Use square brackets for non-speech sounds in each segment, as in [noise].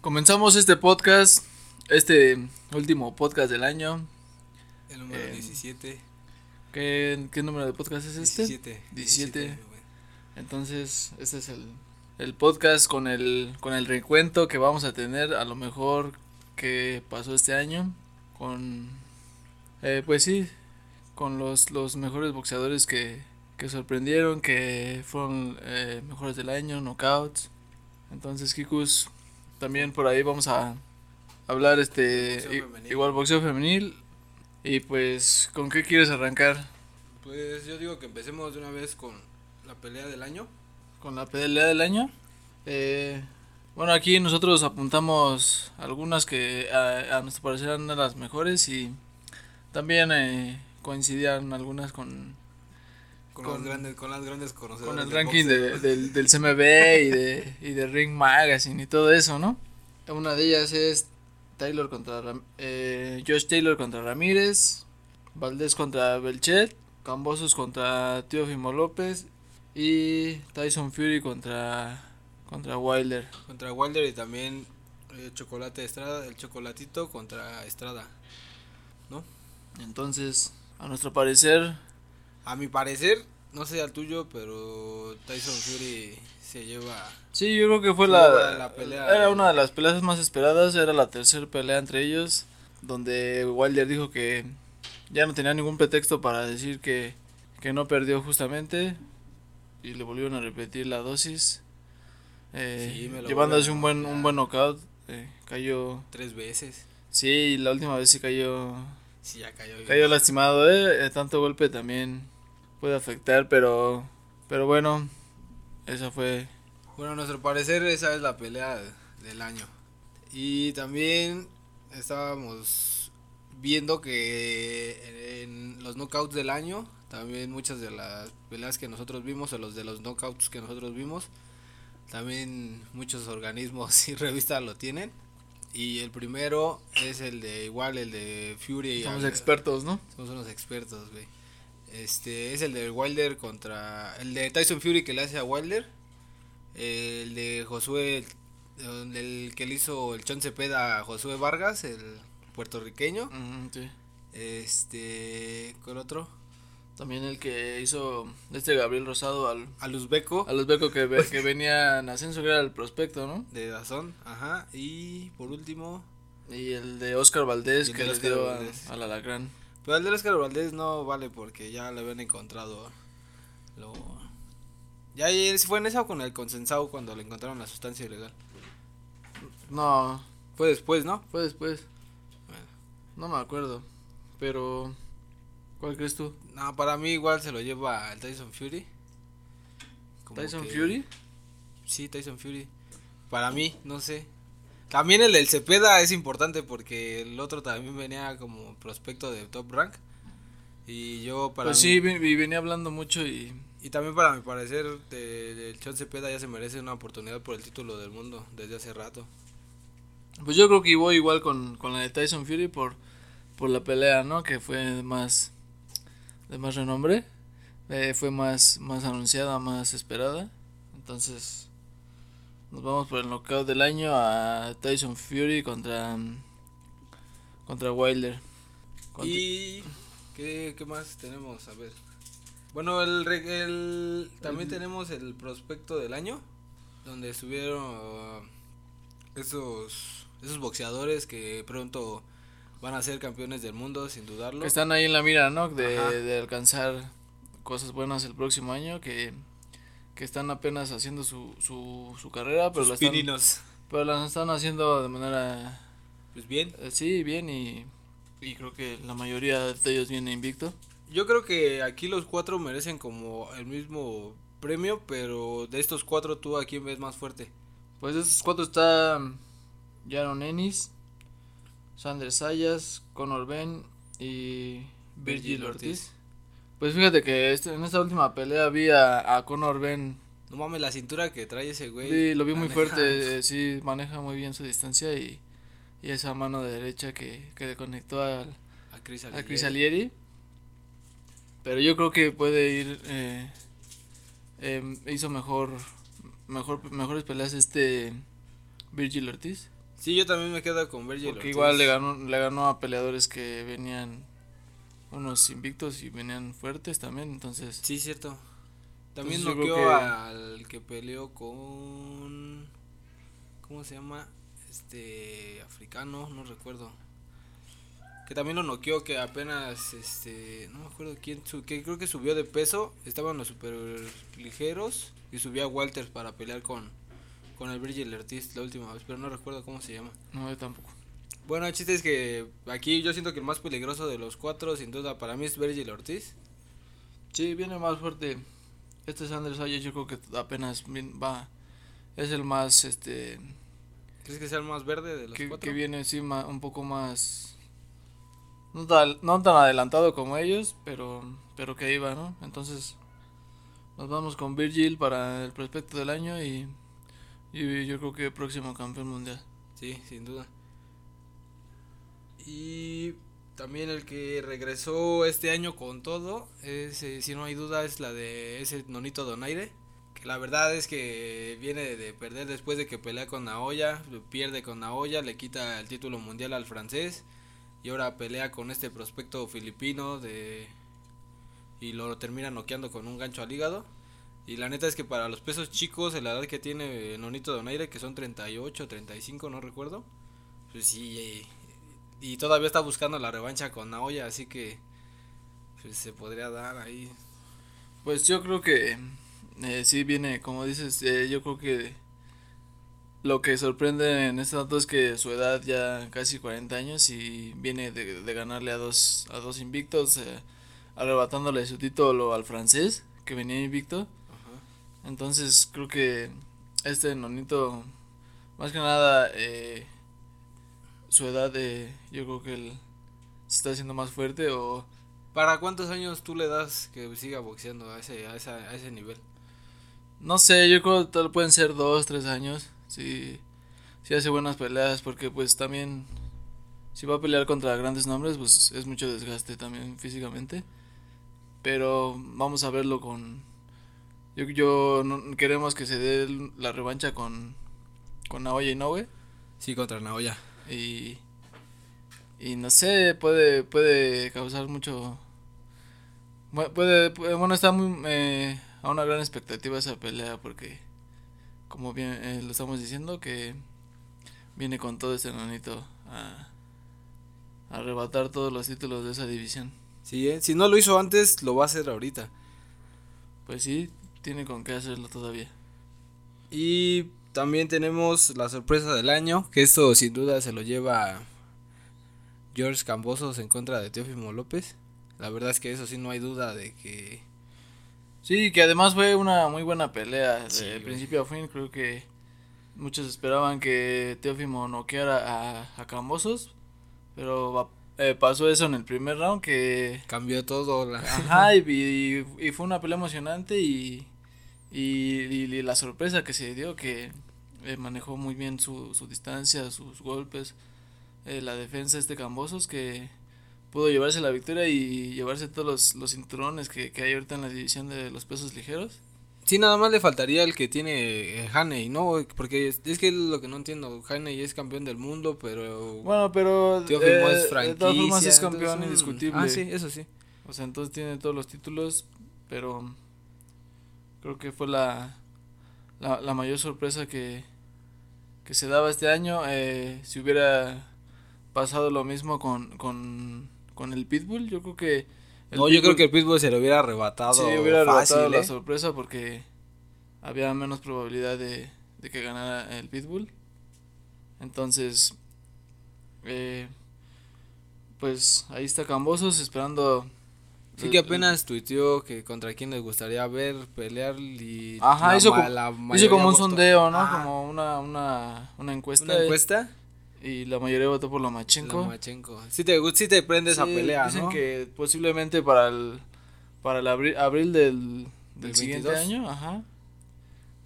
Comenzamos este podcast, este último podcast del año. El número Eh, 17. ¿Qué, qué número de podcast es este? 17. 17. güey. Entonces, este es el, el podcast con el, con el recuento que vamos a tener a lo mejor que pasó este año. Con, eh, pues sí, con los, los mejores boxeadores que, que sorprendieron, que fueron eh, mejores del año, knockouts. Entonces, Kikus, también por ahí vamos a hablar este Boxeo igual boxeo femenil. Y pues, ¿con qué quieres arrancar? Pues yo digo que empecemos de una vez con la pelea del año. con la pelea del año. Eh, bueno, aquí nosotros apuntamos algunas que a, a nuestro parecer eran de las mejores y también eh, coincidían algunas con, Con, Con- las grandes, con las grandes conocedores. con el ranking de- del, del CMB y de, y de Ring Magazine y todo eso, ¿no? Una de ellas es Taylor contra Ram- eh, Josh Taylor contra Ramírez, Valdés contra Belchet, Cambosos contra Teofimo López y Tyson Fury contra contra Wilder. Contra Wilder y también eh, Chocolate Estrada, el Chocolatito contra Estrada. Entonces, a nuestro parecer, A mi parecer, no sé al tuyo, pero Tyson Fury se lleva. sí, yo creo que fue la, pelea. era una de las peleas más esperadas, era la tercera pelea entre ellos, donde Wilder dijo que ya no tenía ningún pretexto para decir que, que no perdió justamente y le volvieron a repetir la dosis, eh, Sí, me lo llevándose un buen un buen knockout, eh, cayó, Tres veces. sí, la última vez sí cayó Sí, ya cayó. Cayó lastimado. Eh, Tanto golpe también puede afectar, pero pero bueno, esa fue Bueno, a nuestro parecer esa es la pelea del año. Y también estábamos viendo que en los knockouts del año, también muchas de las peleas que nosotros vimos, o los de los knockouts que nosotros vimos, también muchos organismos [laughs] y revistas lo tienen. Y el primero es el de igual, el de Fury. somos expertos, ¿no? somos unos expertos, güey. Este es el de Wilder contra. El de Tyson Fury que le hace a Wilder. El de Josué. El, el que le hizo el Chon Cepeda a Josué Vargas, el puertorriqueño. Sí. Este. ¿Cuál otro? También el que hizo este Gabriel Rosado al Al Uzbeco al uzbeco que, [laughs] que venía en ascenso que era el prospecto, ¿no? de Dazón. Ajá. Y por último. Y el de Oscar Valdés que le dio al alacrán. Pero el de Oscar Valdés no vale porque ya le habían encontrado. Lo. Ya ¿sí fue en esa o con el consensado cuando le encontraron la sustancia ilegal. No, Fue después, ¿no? fue después. Bueno. No me acuerdo, pero ¿cuál crees tú? No, para mí igual se lo lleva el Tyson Fury. Como Tyson que- Fury? Sí, Tyson Fury. Para mí, no sé. También el del Cepeda es importante porque el otro también venía como prospecto de top rank. Y yo para pues mí- sí, vi- venía hablando mucho y Y también para mi parecer, del Chon Cepeda ya se merece una oportunidad por el título del mundo desde hace rato. Pues yo creo que voy igual con, con la de Tyson Fury por, por la pelea, ¿no? Que fue de más, de más renombre. eh, fue más, más anunciada, más esperada. Entonces, nos vamos por el knockout del año a Tyson Fury contra, contra Wilder. Contra- ¿Y qué, qué más tenemos? A ver. Bueno, el, el también El- tenemos el prospecto del año, donde estuvieron uh, esos, esos boxeadores que pronto van a ser campeones del mundo, sin dudarlo. que están ahí en la mira, ¿no? De, de alcanzar cosas buenas el próximo año. Que, que están apenas haciendo su, su, su carrera, pero la Sus están, pininos. pero la están haciendo de manera Pues bien, Eh, Sí, bien y, y creo que la mayoría de ellos viene invicto. yo creo que aquí los cuatro merecen como el mismo premio, pero de estos cuatro, ¿tú a quién ves más fuerte? Pues de esos cuatro está Jaron Ennis, Sander Sayas, Conor Ben y Virgil Virgil Ortiz. Ortiz. Pues fíjate que este- en esta última pelea vi a, a Conor Ben, No mames, la cintura que trae ese güey. vi- lo vi muy fuerte, eh, sí, maneja muy bien su distancia y, y esa mano derecha que, que le conectó al, A Chris a Alier. Chris Alieri. Pero yo creo que puede ir. Eh, em, hizo mejor, mejor. Mejores peleas este. Virgil Ortiz. Sí, yo también me quedo con Virgil Porque igual le ganó, le ganó a peleadores que venían unos invictos y venían fuertes también, entonces. Sí, cierto. También noqueó al que peleó con. ¿Cómo se llama? Este. Africano, no recuerdo. Que también lo noqueó, que apenas. Este. No me acuerdo quién. que creo que subió de peso. Estaban los super ligeros. Y subió a Walters para pelear con con el Virgil Ortiz la última vez, pero no recuerdo cómo se llama. No, yo tampoco. Bueno, el chiste es que aquí yo siento que el más peligroso de los cuatro, sin duda, para mí es Virgil Ortiz. Sí, viene más fuerte. Este Sanders Ayes yo creo que apenas va. Es el más, este... ¿Crees que sea el más verde de los que, cuatro? Que viene encima un poco más... No tan, no tan adelantado como ellos, pero, pero que iba, ¿no? Entonces, nos vamos con Virgil para el prospecto del año y y yo creo que próximo campeón mundial. Sí, sin duda. Y también el que regresó este año con todo, es, eh, si no hay duda, es la de ese Nonito Donaire. Que la verdad es que viene de perder después de que pelea con Naoya, pierde con Naoya, le quita el título mundial al francés. Y ahora pelea con este prospecto filipino de y lo termina noqueando con un gancho al hígado. Y la neta es que para los pesos chicos, la edad que tiene Nonito Donaire, que son 38, 35, no recuerdo, pues sí, y, todavía está buscando la revancha con Naoya, así que pues, se podría dar ahí. Pues yo creo que eh, sí viene, como dices, eh, yo creo que lo que sorprende en este dato es que su edad ya casi 40 años y viene de, de ganarle a dos, a dos invictos, eh, arrebatándole su título al francés, que venía invicto entonces creo que este nonito, más que nada, eh, su edad, eh, yo creo que él se está haciendo más fuerte o... ¿Para cuántos años tú le das que siga boxeando a ese, a esa, a ese nivel? No sé, yo creo que tal pueden ser dos, tres años, si, si hace buenas peleas, porque pues también, si va a pelear contra grandes nombres, pues es mucho desgaste también físicamente. Pero vamos a verlo con, yo, yo no, queremos que se dé la revancha con, con Naoya Inoue. Sí, contra Naoya. Y, y no sé, puede, puede causar mucho... Puede, bueno, está muy, eh, a una gran expectativa esa pelea porque, como bien eh, lo estamos diciendo, que viene con todo este nanito a, a arrebatar todos los títulos de esa división. Sí, eh, si no lo hizo antes, lo va a hacer ahorita. Pues sí, tiene con qué hacerlo todavía. Y también tenemos la sorpresa del año, que esto sin duda se lo lleva George Cambosos en contra de Teófimo López. La verdad es que eso sí no hay duda de que... Sí, que además fue una muy buena pelea de principio a fin. Creo que muchos esperaban que Teófimo noqueara a, a Cambosos, pero eh, pasó eso en el primer round que... Cambió todo. Ajá, y, y, fue una pelea emocionante y, y, la sorpresa que se dio que eh, manejó muy bien su, su distancia, sus golpes, eh, la defensa este Cambosos que pudo llevarse la victoria y llevarse todos los, los cinturones que, que hay ahorita en la división de los pesos ligeros. Sí, nada más le faltaría el que tiene eh, Haney, ¿no? Porque es, que es lo que no entiendo. Haney es campeón del mundo, pero. Bueno, pero. Teófimo es franquicia. De todas formas es campeón indiscutible. Ah, sí, eso sí. O sea, entonces tiene todos los títulos, pero. Creo que fue la. La, la mayor sorpresa que. Que se daba este año. Eh, si hubiera pasado lo mismo con, con. Con el Pitbull, yo creo que no, yo creo que el Pitbull se lo hubiera arrebatado. Sí, hubiera arrebatado la ¿eh? sorpresa porque había menos probabilidad de, de que ganara el Pitbull. Entonces, eh, pues ahí está Cambosos esperando. Sí que apenas tuiteó que contra quién les gustaría ver pelear y Ajá, hizo, como, un sondeo, ¿no? Como una, una, una encuesta. ¿Una encuesta? Y la mayoría votó por Lomachenko. Lomachenko. Sí te, sí te prende esa pelea, dicen que posiblemente para el, para el abril, abril del, del siguiente año, ajá,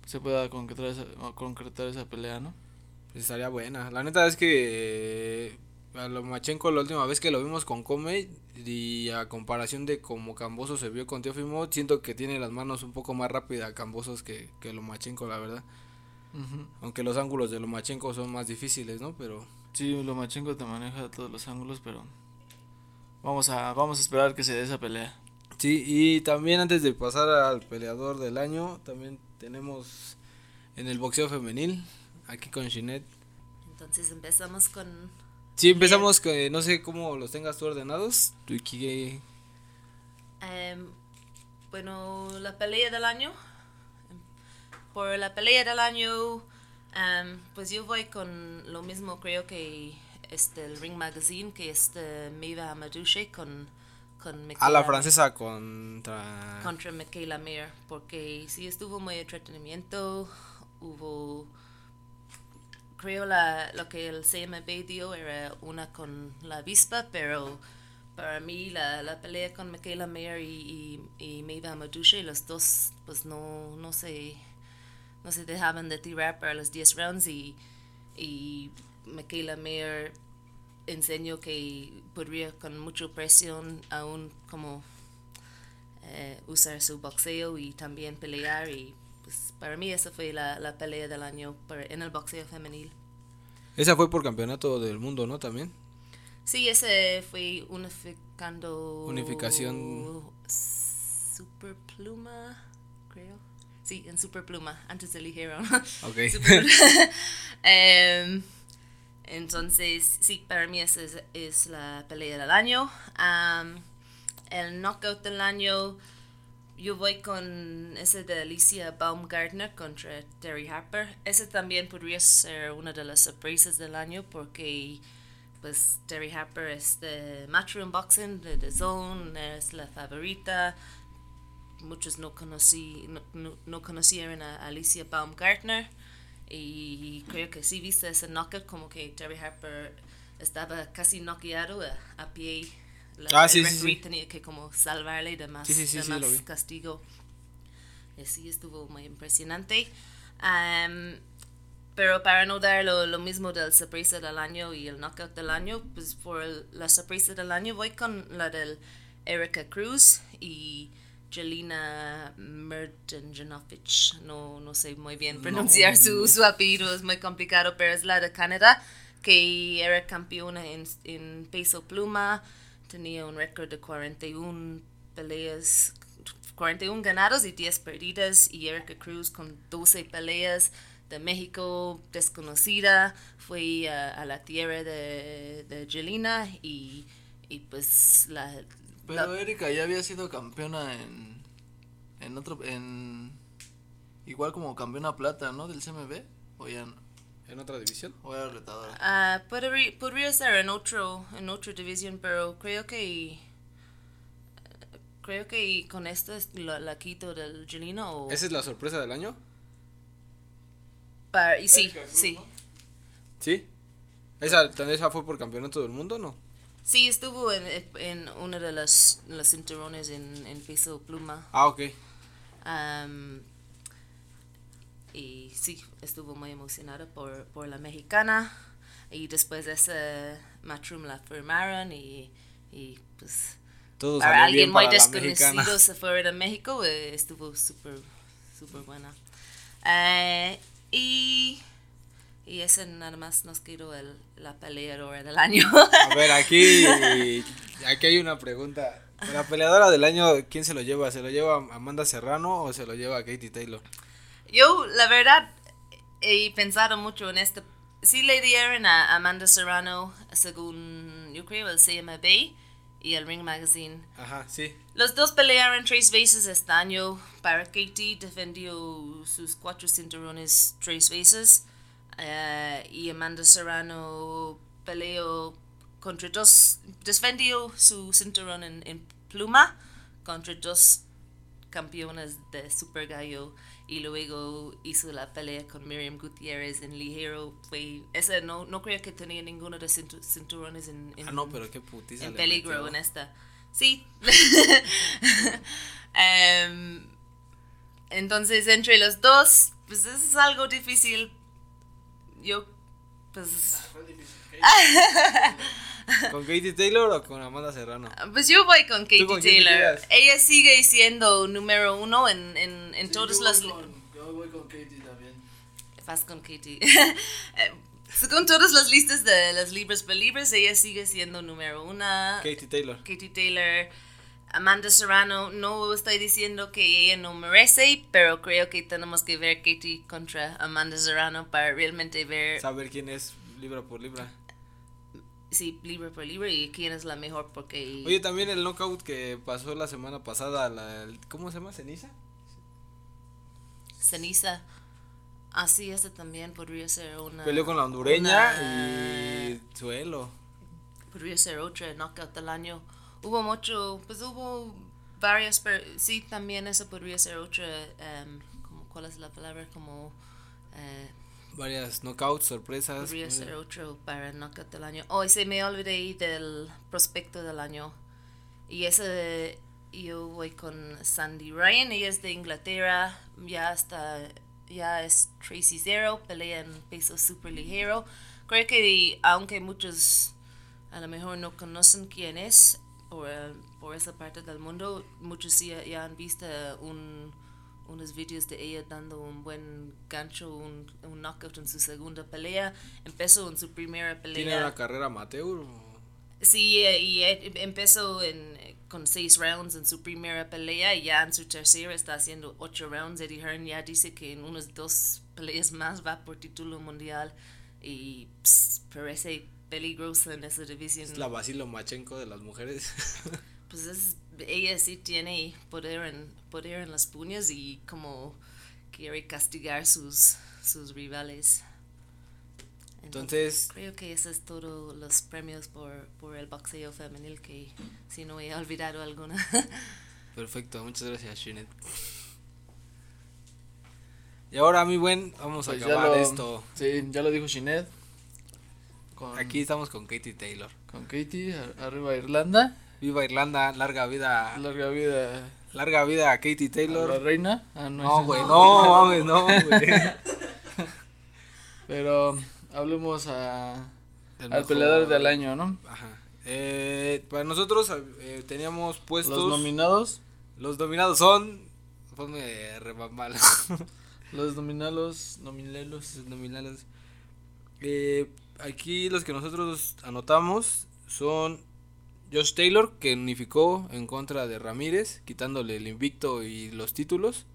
se pueda concretar esa, concretar esa pelea, ¿no? Pues estaría buena. La neta es que a Lomachenko la última vez que lo vimos con Come y a comparación de como Camboso se vio con Teofimo, siento que tiene las manos un poco más rápidas Cambosos que, que Lomachenko, la verdad. Aunque los ángulos de Lomachenko son más difíciles, ¿no? Pero. Sí, Lomachenko te maneja todos los ángulos, pero. Vamos a, vamos a esperar que se dé esa pelea. Sí, y también antes de pasar al peleador del año, también tenemos en el boxeo femenil, aquí con Shinet. Entonces empezamos con... Sí, empezamos con, no sé cómo los tengas tú ordenados. ¿Tú, em, bueno, la pelea del año. Por la pelea del año, em, pues yo voy con lo mismo, creo que este, el Ring Magazine, que es de Meva Hamadouche con, con A la francesa contra... Contra Michaela Mayer, porque sí estuvo muy entretenimiento, hubo... Creo la, lo que el CMB dio era una con la avispa, pero para mí la, la pelea con Michaela Mayer y, y, y Maeva los dos pues no, no se no se dejaban de tirar para los 10 rounds y, y Michaela Mayer enseñó que podría con mucha presión aún como eh, usar su boxeo y también pelear y pues para mí esa fue la, la pelea del año para, en el boxeo femenil. Esa fue por campeonato del mundo, ¿no? También. Sí, ese fue unificando. Unificación. Superpluma, creo. Sí, en Superpluma, antes de ligero. [laughs] Ok. [laughs] Em, entonces, sí, para mí esa es, la pelea del año. el knockout del año, yo voy con ese de Alicia Baumgartner contra Terry Harper. Ese también podría ser una de las sorpresas del año porque pues Terry Harper es de Matchroom Boxing, de The Zone, es la favorita. Muchos no, conocí, no, no conocieron a Alicia Baumgartner. Y creo que sí viste ese knockout, como que Terry Harper estaba casi noqueado a, pie. La, ah, sí, sí, tenía que como salvarle de más, castigo. Y sí, estuvo muy impresionante. pero para no dar lo, lo, mismo del sorpresa del año y el knockout del año, pues por la sorpresa del año voy con la del Erika Cruz y Jelina Merdjanovic. No, no sé muy bien pronunciar su, su, apellido, es muy complicado, pero es la de Canadá, que era campeona en, en peso pluma, tenía un récord de 41 peleas, 41 ganados y 10 perdidas, y Erika Cruz con 12 peleas de México desconocida, fue a, la tierra de, de y, y pues la pero Erika ya había sido campeona en. En otro. En. Igual como campeona plata, ¿no? Del CMB. O ya no. ¿En otra división? O era retadora. Ah, podría, podría ser en otro. En otra división, pero creo que. Creo que con esto es la, quito del Gelino. ¿Esa es la sorpresa del año? Para, y sí, sí. ¿Sí? ¿Esa, ¿Esa fue por campeonato del mundo no? Sí, estuvo en, en uno de los, los cinturones en, en peso pluma. Ah, ok. Y sí, estuvo muy emocionada por, por la mexicana. Y después de ese matchroom la firmaron y, y pues... Para alguien muy desconocido se fue de México, eh, estuvo súper, súper buena. Eh, y y ese nada más nos quedó el, la peleadora del año. A ver, aquí, aquí hay una pregunta. La peleadora del año, ¿quién se lo lleva? ¿Se lo lleva Amanda Serrano o se lo lleva Katie Taylor? Yo, la verdad, he pensado mucho en esto. Sí le dieron a Amanda Serrano, según yo creo el CMB y el Ring Magazine. Ajá, sí. Los dos pelearon tres veces este año. Para Katie defendió sus cuatro cinturones tres veces. Eh, y Amanda Serrano peleó contra dos, defendió su cinturón en, pluma contra dos campeones de Super Gallo y luego hizo la pelea con Miriam Gutiérrez en ligero fue esa no no creo que tenía ninguno de cinturones en, ah no pero qué en peligro en esta. Sí. [laughs] Em, entonces entre los dos pues es algo difícil. Yo, pues... [laughs] [laughs] ¿Con Katie Taylor o con Amanda Serrano? Pues yo voy con Katie Taylor. Ella sigue siendo número uno en, en, en todos los... yo voy con Katie también. Fast con Katie. [laughs] Eh, Según todas las listas de las libres libres, ella sigue siendo número una. Katie Taylor. Katie Taylor. Amanda Serrano, no estoy diciendo que ella no merece, pero creo que tenemos que ver Katie contra Amanda Serrano para realmente ver Saber quién es libra por libra. Si libra por libra y quién es la mejor porque Oye, también el knockout que pasó la semana pasada, la, ¿cómo se llama? ¿Ceniza? ceniza. Así ese también podría ser una. Peleó con la hondureña una- y suelo. podría ser otra knockout del año. Hubo mucho, pues hubo varias, pero sí, también eso podría ser otra, em, como, ¿cuál es la palabra? Como, eh, Varias knockouts, sorpresas. podría ser otro para knockout del año. Oh, y se me olvidé del prospecto del año. Y ese, yo voy con Sandy Ryan, ella es de Inglaterra, ya está, ya es Tracy Zero, pelea en peso super ligero. Creo que aunque muchos a lo mejor no conocen quién es por, por esa parte del mundo, muchos ya, ya han visto un, unos vídeos de ella dando un buen gancho, un, un knockout en su segunda pelea. Empezó en su primera pelea. ¿Tiene una carrera amateur? Sí, eh, y eh, empezó en, con seis rounds en su primera pelea y ya en su tercera está haciendo ocho rounds. Eddie Hearn ya dice que en unas dos peleas más va por título mundial y ps, parece peligroso en esa división. Es la Basilo Machenko de las mujeres. [laughs] Pues es- ella sí tiene poder en, poder en las puñas y como quiere castigar sus, sus rivales. Entonces, Creo que eso es todo los premios por, por el boxeo femenil que si no he olvidado alguna. [laughs] perfecto, muchas gracias, Shinet. Y ahora, mi buen, vamos a Pues ya acabar lo, esto. Sí, ya lo dijo Shinet. Con, Aquí estamos con Katie Taylor. con Katie, ar- arriba Irlanda. Viva Irlanda, larga vida. Larga vida Larga vida a Katie a la Taylor. reina. Ah, No, güey, no, mames, no, güey. [laughs] Pero hablemos a, El al mejor- peleador del año, ¿no? Ajá. Eh, para nosotros eh, teníamos puestos. Los nominados. Los dominados son. Ponme rebambal. [laughs] Los nominados. Nominelos. Los nominales. Eh, aquí los que nosotros anotamos son Josh Taylor, que unificó en contra de Ramírez, quitándole el invicto y los títulos.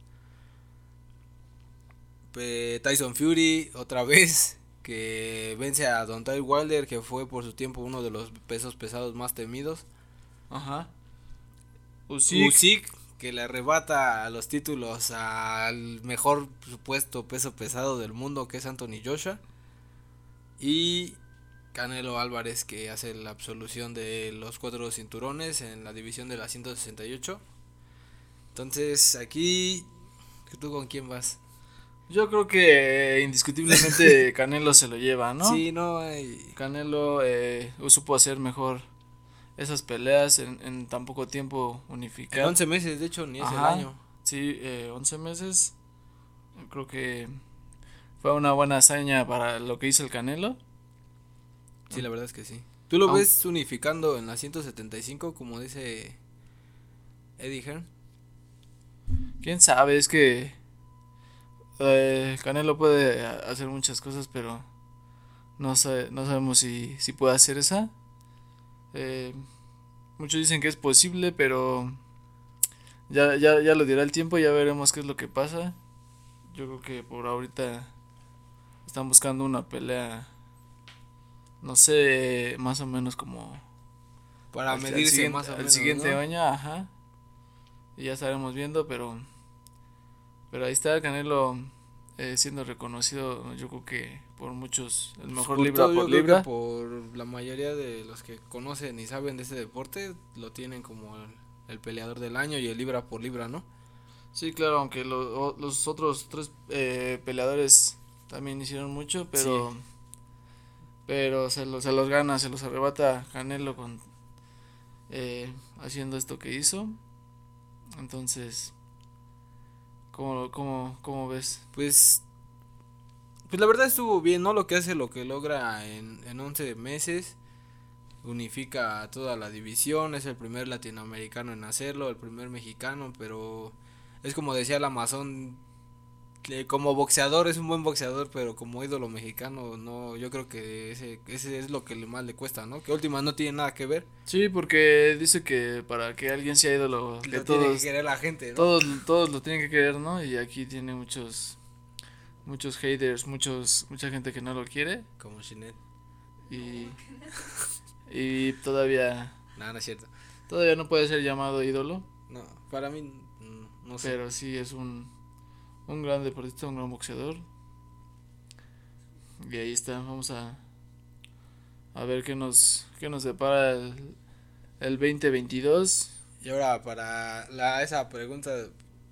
Tyson Fury, otra [laughs] vez, que vence a Don Ty Wilder, que fue por su tiempo uno de los pesos pesados más temidos. Ajá. Usyk. Usyk, que le arrebata los títulos al mejor supuesto peso pesado del mundo, que es Anthony Joshua. Y Canelo Álvarez, que hace la absolución de los cuatro cinturones en la división de las 168. Entonces, aquí, ¿tú con quién vas? Yo creo que indiscutiblemente [laughs] Canelo se lo lleva, ¿no? Sí, no hay. Canelo eh, supo hacer mejor esas peleas en, en tan poco tiempo unificar. En 11 meses, de hecho, ni es el año. Sí, eh, 11 meses. Creo que fue una buena hazaña para lo que hizo el Canelo. Sí, la verdad es que sí. ¿Tú lo ves unificando en la 175, como dice Eddie Hearn? Quién sabe, es que eh, Canelo puede hacer muchas cosas, pero no, sa- no sabemos si, si puede hacer esa. Eh, muchos dicen que es posible, pero ya, ya, ya lo dirá el tiempo, ya veremos qué es lo que pasa. Yo creo que por ahorita están buscando una pelea, no sé, más o menos como Para al- al medirse siguiente- más o menos. siguiente ¿no? año, ajá. Y ya estaremos viendo, pero pero ahí está Canelo eh, siendo reconocido, yo creo que por muchos el mejor Por libra por libra. por la mayoría de los que conocen y saben de este deporte, lo tienen como el, el peleador del año y el libra por libra, ¿no? Sí, claro, aunque lo- los otros tres eh, peleadores también hicieron mucho, pero pero se los se los gana, se los arrebata Canelo con eh, haciendo esto que hizo. Entonces, ¿cómo, cómo, cómo ves? Pues, pues la verdad estuvo bien, ¿no? Lo que hace, lo que logra en, en 11 meses. Unifica a toda la división, es el primer latinoamericano en hacerlo, el primer mexicano, pero es como decía el Amazon, como boxeador es un buen boxeador, pero como ídolo mexicano, no, yo creo que ese, ese es lo que más le cuesta, ¿no? Que última no tiene nada que ver. Sí, porque dice que para que alguien sea ídolo, que Lo tiene todos, que querer la gente, ¿no? todos, todos lo tienen que querer, ¿no? Y aquí tiene muchos, muchos haters, muchos, mucha gente que no lo quiere Como Shinet. y, y todavía, Nada, no es cierto. todavía no puede ser llamado ídolo, No, para mí, mm, no sé. pero sí es un, un gran deportista, un gran boxeador. Y ahí está, vamos a, a ver qué nos, qué nos depara el, el 2022. Y ahora, para la, esa pregunta,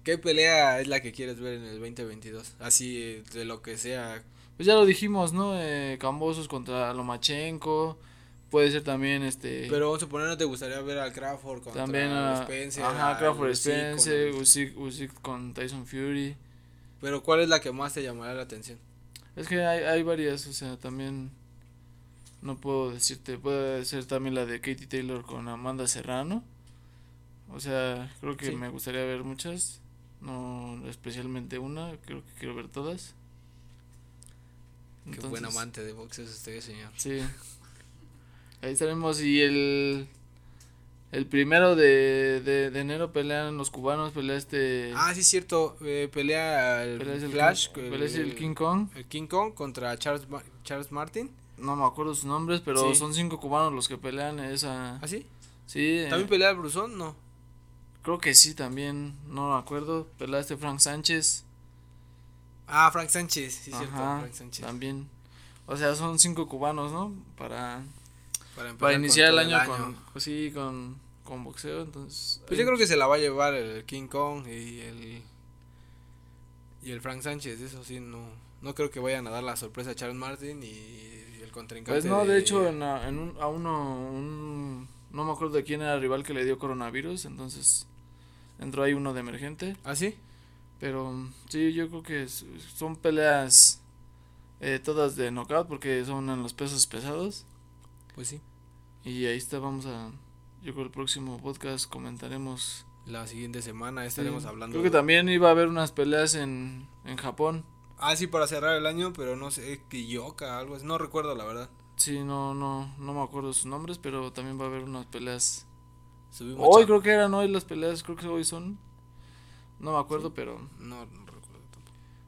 ¿qué pelea es la que quieres ver en el 2022? Así, de lo que sea. Pues ya lo dijimos, ¿no? Eh, Cambosos contra Lomachenko. Puede ser también este. Pero vamos a suponer, ¿no te gustaría ver al Crawford contra también a, Spencer? Ajá, Usyk con Usyk, Usyk con Tyson Fury. Pero ¿cuál es la que más te llamará la atención? Es que hay, hay varias, o sea, también. No puedo decirte. Puede ser también la de Katie Taylor con Amanda Serrano. O sea, creo que Sí. me gustaría ver muchas. No especialmente una, creo que quiero ver todas. Qué buen amante de boxeo es usted, señor. Sí. Ahí estaremos y el el primero de, de, de enero pelean los cubanos, pelea este Ah, sí, es cierto. eh, pelea el pelea el Flash. Pelea el King Kong. el King Kong contra Charles, Charles Martin. No me acuerdo sus nombres, pero Sí. son cinco cubanos los que pelean esa. ¿Ah, sí? Sí, eh, ¿También pelea el Brusón? No. creo que sí también, no me acuerdo. Pelea este Frank Sánchez. Ah, Frank Sánchez. Sí, es cierto. Ajá, Frank Sánchez. también. O sea, son cinco cubanos, ¿no? Para Para, para iniciar el todo año, con pues sí, con con boxeo, entonces Pues yo creo que se la va a llevar el King Kong y el. Y el Frank Sánchez. Eso sí, no. No creo que vayan a dar la sorpresa a Charles Martin y, y el contrincante. Pues no, de hecho en, a- en un, a uno, un, no me acuerdo de quién era el rival que le dio coronavirus, entonces entró ahí uno de emergente, ¿Ah, sí? pero sí, yo creo que son peleas eh, todas de knockout porque son en los pesos pesados Pues sí. y ahí está, vamos a, yo creo el próximo podcast comentaremos. La siguiente semana estaremos sí, hablando. Creo que de- también iba a haber unas peleas en, en Japón, Ah, sí, para cerrar el año, pero no sé, Kiyoka, algo así. No recuerdo, la verdad. sí, no, no, no me acuerdo sus nombres, pero también va a haber unas peleas Subimos Hoy creo que eran hoy las peleas, creo que hoy son. No me acuerdo, pero No.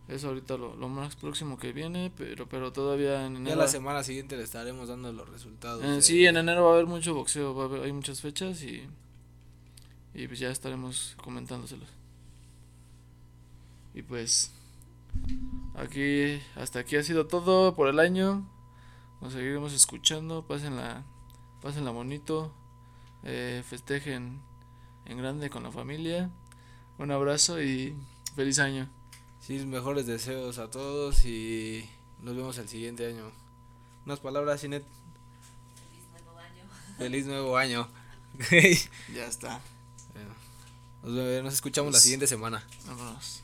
Es ahorita lo, lo más próximo que viene, pero pero todavía en Ya enero. la semana siguiente le estaremos dando los resultados. eh, de- sí, en enero va a haber mucho boxeo, va a haber, hay muchas fechas y y pues ya estaremos comentándoselos. Y pues aquí hasta aquí ha sido todo por el año. Nos seguiremos escuchando, pásenla pásenla bonito. Eh, festejen en grande con la familia. Un abrazo y feliz año. Sí, mejores deseos a todos y nos vemos el siguiente año. Unas palabras, Sinet. Feliz nuevo año. Feliz nuevo año. [laughs] Ya está. Bueno, nos, escuchamos la siguiente semana. Vámonos.